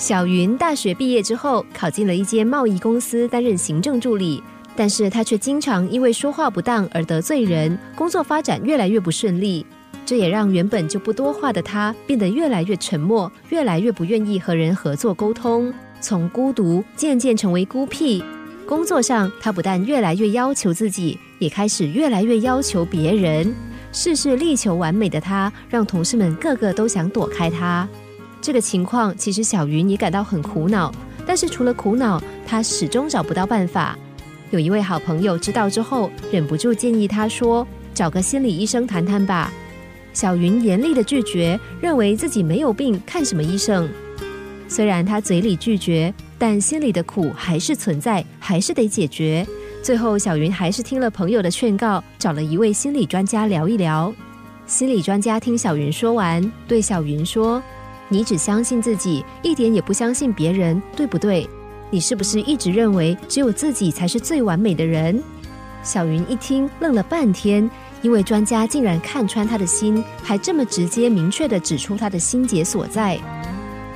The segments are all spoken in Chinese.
小云大学毕业之后，考进了一间贸易公司担任行政助理，但是他却经常因为说话不当而得罪人，工作发展越来越不顺利。这也让原本就不多话的他变得越来越沉默，越来越不愿意和人合作沟通，从孤独渐渐成为孤僻。工作上，他不但越来越要求自己，也开始越来越要求别人，事事力求完美的他，让同事们个个都想躲开他。这个情况其实小云也感到很苦恼，但是除了苦恼，他始终找不到办法。有一位好朋友知道之后，忍不住建议他说：“找个心理医生谈谈吧。”小云严厉的拒绝，认为自己没有病，看什么医生？虽然他嘴里拒绝，但心里的苦还是存在，还是得解决。最后，小云还是听了朋友的劝告，找了一位心理专家聊一聊。心理专家听小云说完，对小云说。你只相信自己，一点也不相信别人，对不对？你是不是一直认为只有自己才是最完美的人？小云一听，愣了半天，因为专家竟然看穿他的心，还这么直接明确的指出他的心结所在。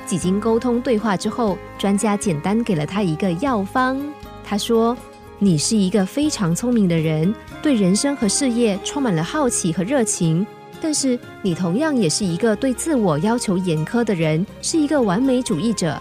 几经沟通对话之后，专家简单给了他一个药方。他说：“你是一个非常聪明的人，对人生和事业充满了好奇和热情。”但是你同样也是一个对自我要求严苛的人，是一个完美主义者。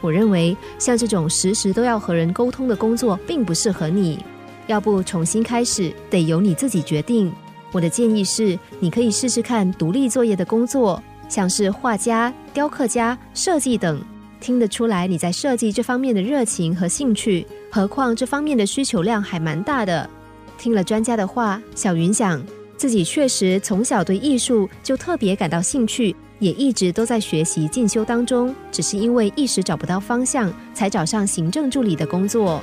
我认为像这种时时都要和人沟通的工作，并不适合你。要不重新开始，得由你自己决定。我的建议是，你可以试试看独立作业的工作，像是画家、雕刻家、设计等。听得出来你在设计这方面的热情和兴趣，何况这方面的需求量还蛮大的。听了专家的话，小云想。自己确实从小对艺术就特别感到兴趣，也一直都在学习进修当中。只是因为一时找不到方向，才找上行政助理的工作。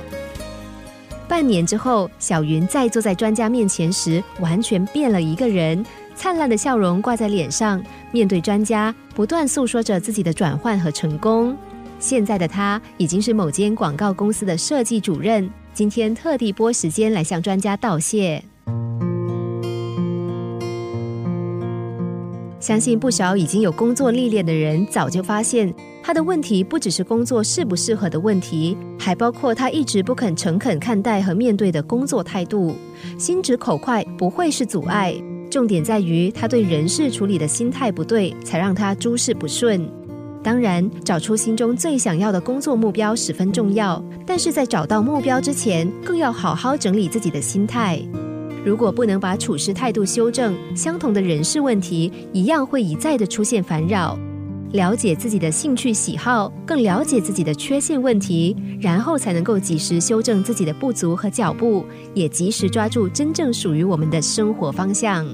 半年之后，小云再坐在专家面前时，完全变了一个人，灿烂的笑容挂在脸上，面对专家，不断诉说着自己的转换和成功。现在的他已经是某间广告公司的设计主任，今天特地拨时间来向专家道谢。相信不少已经有工作历练的人早就发现，他的问题不只是工作适不适合的问题，还包括他一直不肯诚恳看待和面对的工作态度。心直口快不会是阻碍，重点在于他对人事处理的心态不对，才让他诸事不顺。当然，找出心中最想要的工作目标十分重要，但是在找到目标之前，更要好好整理自己的心态。如果不能把处事态度修正，相同的人事问题一样会一再的出现烦扰。了解自己的兴趣喜好，更了解自己的缺陷问题，然后才能够及时修正自己的不足和脚步，也及时抓住真正属于我们的生活方向。